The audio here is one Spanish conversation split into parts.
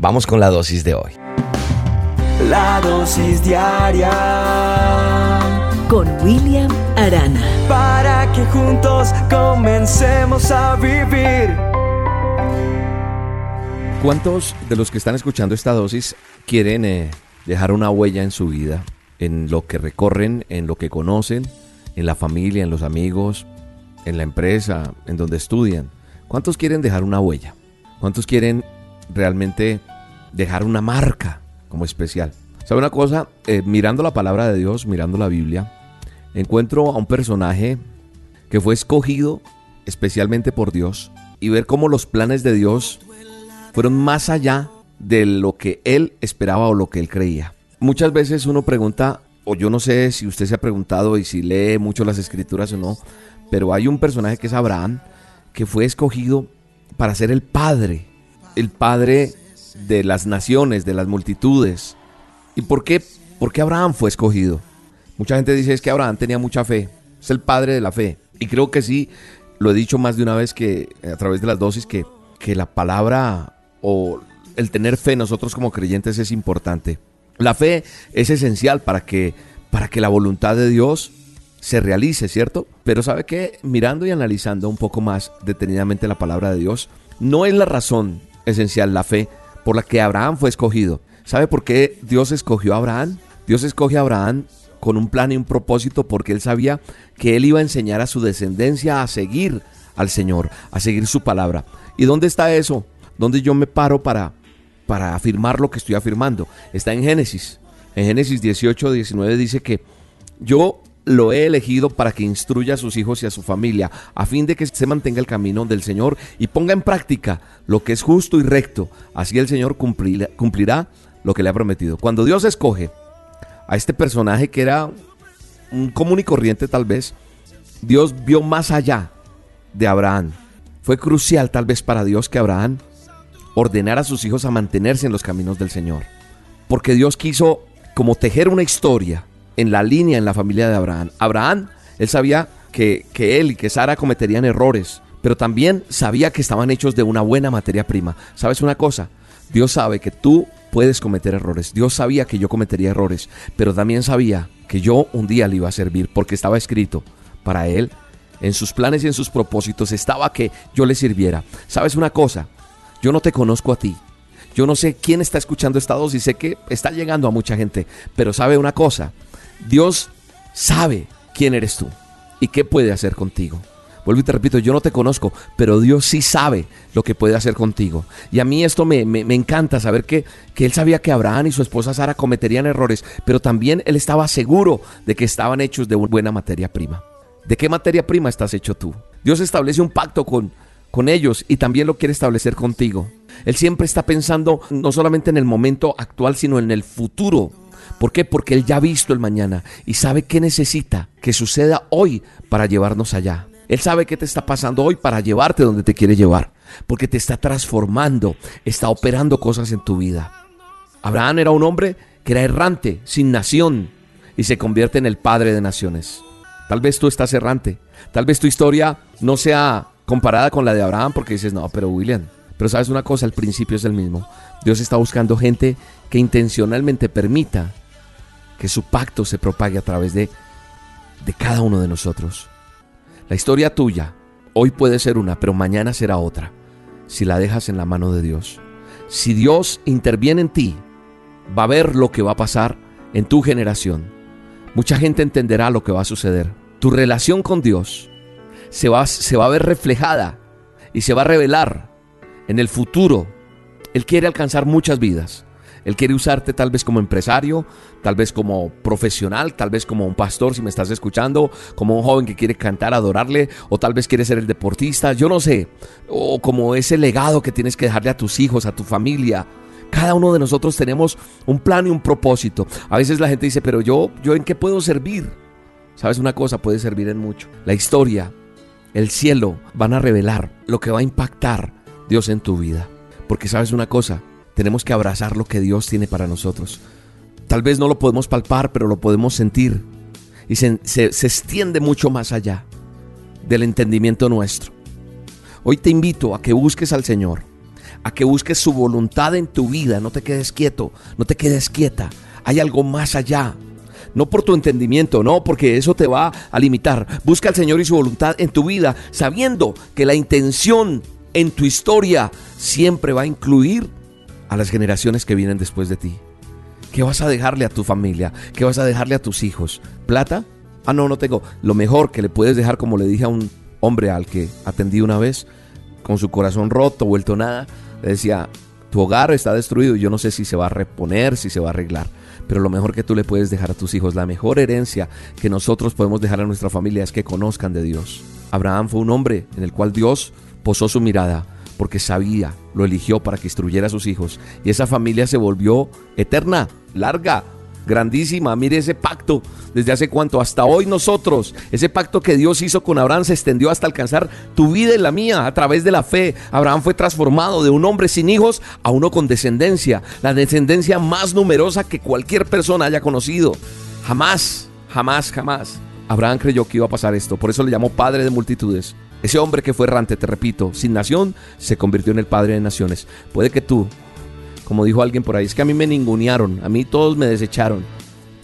Vamos con la dosis de hoy. La dosis diaria con William Arana. Para que juntos comencemos a vivir. ¿Cuántos de los que están escuchando esta dosis quieren eh, dejar una huella en su vida? En lo que recorren, en lo que conocen, en la familia, en los amigos, en la empresa, en donde estudian. ¿Cuántos quieren dejar una huella? ¿Cuántos quieren realmente dejar una marca como especial? ¿Sabe una cosa? Eh, mirando la palabra de Dios, mirando la Biblia, encuentro a un personaje que fue escogido especialmente por Dios y ver cómo los planes de Dios fueron más allá de lo que él esperaba o lo que él creía. Muchas veces uno pregunta, o yo no sé si usted se ha preguntado y si lee mucho las escrituras o no, pero hay un personaje que es Abraham, que fue escogido para ser el padre, el padre de las naciones, de las multitudes. ¿Y por qué? ¿Por qué Abraham fue escogido? Mucha gente dice es que Abraham tenía mucha fe, es el padre de la fe. Y creo que sí, lo he dicho más de una vez que a través de las dosis, que, que la palabra o el tener fe nosotros como creyentes es importante. La fe es esencial para que, para que la voluntad de Dios se realice, ¿cierto? Pero sabe que mirando y analizando un poco más detenidamente la palabra de Dios, no es la razón esencial la fe por la que Abraham fue escogido. ¿Sabe por qué Dios escogió a Abraham? Dios escogió a Abraham con un plan y un propósito porque él sabía que él iba a enseñar a su descendencia a seguir al Señor, a seguir su palabra. ¿Y dónde está eso? ¿Dónde yo me paro para, para afirmar lo que estoy afirmando? Está en Génesis. En Génesis 18, 19 dice que yo lo he elegido para que instruya a sus hijos y a su familia, a fin de que se mantenga el camino del Señor y ponga en práctica lo que es justo y recto. Así el Señor cumplirá, cumplirá lo que le ha prometido. Cuando Dios escoge a este personaje que era un común y corriente tal vez, Dios vio más allá de Abraham. Fue crucial tal vez para Dios que Abraham ordenara a sus hijos a mantenerse en los caminos del Señor. Porque Dios quiso como tejer una historia en la línea en la familia de Abraham. Abraham, él sabía que, que él y que Sara cometerían errores, pero también sabía que estaban hechos de una buena materia prima. ¿Sabes una cosa? Dios sabe que tú puedes cometer errores. Dios sabía que yo cometería errores, pero también sabía que yo un día le iba a servir porque estaba escrito para él. En sus planes y en sus propósitos estaba que yo le sirviera. ¿Sabes una cosa? Yo no te conozco a ti. Yo no sé quién está escuchando esta dosis, sé que está llegando a mucha gente, pero sabe una cosa, Dios sabe quién eres tú y qué puede hacer contigo. Vuelvo y te repito, yo no te conozco, pero Dios sí sabe lo que puede hacer contigo. Y a mí esto me, encanta saber que, que, Él sabía que Abraham y su esposa Sara cometerían errores, pero también Él estaba seguro de que estaban hechos de una buena materia prima. ¿De qué materia prima estás hecho tú? Dios establece un pacto con, con ellos y también lo quiere establecer contigo. Él siempre está pensando no solamente en el momento actual, sino en el futuro. ¿Por qué? Porque Él ya ha visto el mañana y sabe qué necesita que suceda hoy para llevarnos allá. Él sabe qué te está pasando hoy para llevarte donde te quiere llevar. Porque te está transformando, está operando cosas en tu vida. Abraham era un hombre que era errante, sin nación, y se convierte en el padre de naciones. Tal vez tú estás errante. Tal vez tu historia no sea comparada con la de Abraham porque dices, no, pero William, pero sabes una cosa, el principio es el mismo. Dios está buscando gente que intencionalmente permita que su pacto se propague a través de, de cada uno de nosotros. La historia tuya hoy puede ser una, pero mañana será otra, si la dejas en la mano de Dios. Si Dios interviene en ti, va a ver lo que va a pasar en tu generación. Mucha gente entenderá lo que va a suceder. Tu relación con Dios se va, se va a ver reflejada y se va a revelar en el futuro. Él quiere alcanzar muchas vidas. Él quiere usarte tal vez como empresario, tal vez como profesional, tal vez como un pastor si me estás escuchando, como un joven que quiere cantar, adorarle, o tal vez quiere ser el deportista, yo no sé, o como ese legado que tienes que dejarle a tus hijos, a tu familia. Cada uno de nosotros tenemos un plan y un propósito. A veces la gente dice, pero yo, yo en qué puedo servir? Sabes una cosa, puede servir en mucho. La historia, el cielo van a revelar lo que va a impactar Dios en tu vida. Porque sabes una cosa, tenemos que abrazar lo que Dios tiene para nosotros. Tal vez no lo podemos palpar, pero lo podemos sentir. Y se, extiende mucho más allá del entendimiento nuestro. Hoy te invito a que busques al Señor, a que busques su voluntad en tu vida. No te quedes quieto, no te quedes quieta. Hay algo más allá. No por tu entendimiento, no, porque eso te va a limitar. Busca al Señor y su voluntad en tu vida, sabiendo que la intención en tu historia siempre va a incluir a las generaciones que vienen después de ti. ¿Qué vas a dejarle a tu familia? ¿Qué vas a dejarle a tus hijos? ¿Plata? Ah, no, no tengo. Lo mejor que le puedes dejar, como le dije a un hombre al que atendí una vez, con su corazón roto, vuelto nada, le decía, tu hogar está destruido y yo no sé si se va a reponer, si se va a arreglar. Pero lo mejor que tú le puedes dejar a tus hijos, la mejor herencia que nosotros podemos dejar a nuestra familia es que conozcan de Dios. Abraham fue un hombre en el cual Dios posó su mirada porque sabía, lo eligió para que instruyera a sus hijos. Y esa familia se volvió eterna, larga, grandísima. Mire ese pacto desde hace cuánto, hasta hoy nosotros. Ese pacto que Dios hizo con Abraham se extendió hasta alcanzar tu vida y la mía a través de la fe. Abraham fue transformado de un hombre sin hijos a uno con descendencia, la descendencia más numerosa que cualquier persona haya conocido. Jamás, jamás, jamás. Abraham creyó que iba a pasar esto, por eso le llamó padre de multitudes. Ese hombre que fue errante, te repito, sin nación, se convirtió en el padre de naciones. Puede que tú, como dijo alguien por ahí, es que a mí me ningunearon, a mí todos me desecharon.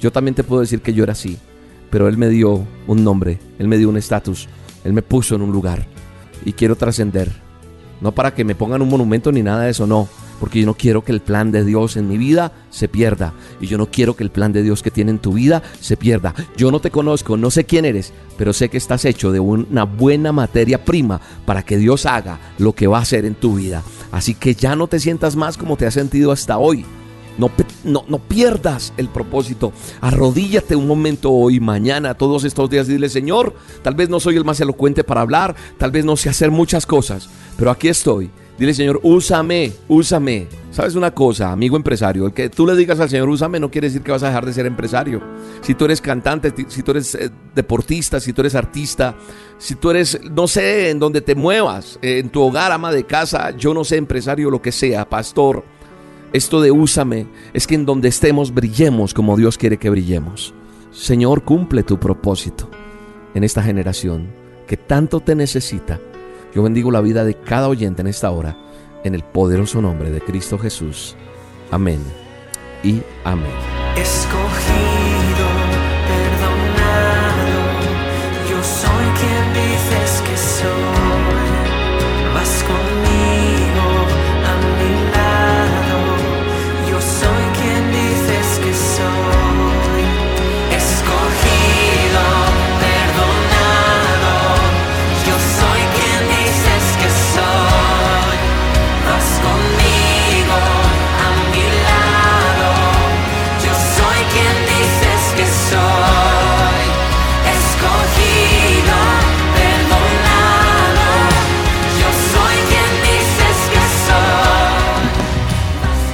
Yo también te puedo decir que yo era así, pero Él me dio un nombre, Él me dio un estatus, Él me puso en un lugar y quiero trascender. No para que me pongan un monumento ni nada de eso, no porque yo no quiero que el plan de Dios en mi vida se pierda. Y yo no quiero que el plan de Dios que tiene en tu vida se pierda. Yo no te conozco, no sé quién eres, pero sé que estás hecho de una buena materia prima para que Dios haga lo que va a hacer en tu vida. Así que ya no te sientas más como te has sentido hasta hoy. No, no, no, pierdas el propósito. Arrodíllate un momento hoy, mañana, todos estos días dile, Señor, tal vez no soy el más elocuente para hablar, tal vez no sé hacer muchas cosas, pero aquí estoy Dile, Señor, úsame, úsame. ¿Sabes una cosa, amigo empresario? El que tú le digas al Señor, úsame, no quiere decir que vas a dejar de ser empresario. Si tú eres cantante, si tú eres eh, deportista, si tú eres artista, si tú eres, no sé, en donde te muevas, en tu hogar, ama de casa, yo no sé, empresario, lo que sea, pastor. Esto de úsame es que en donde estemos brillemos como Dios quiere que brillemos. Señor, cumple tu propósito en esta generación que tanto te necesita yo bendigo la vida de cada oyente en esta hora, en el poderoso nombre de Cristo Jesús. Amén y amén.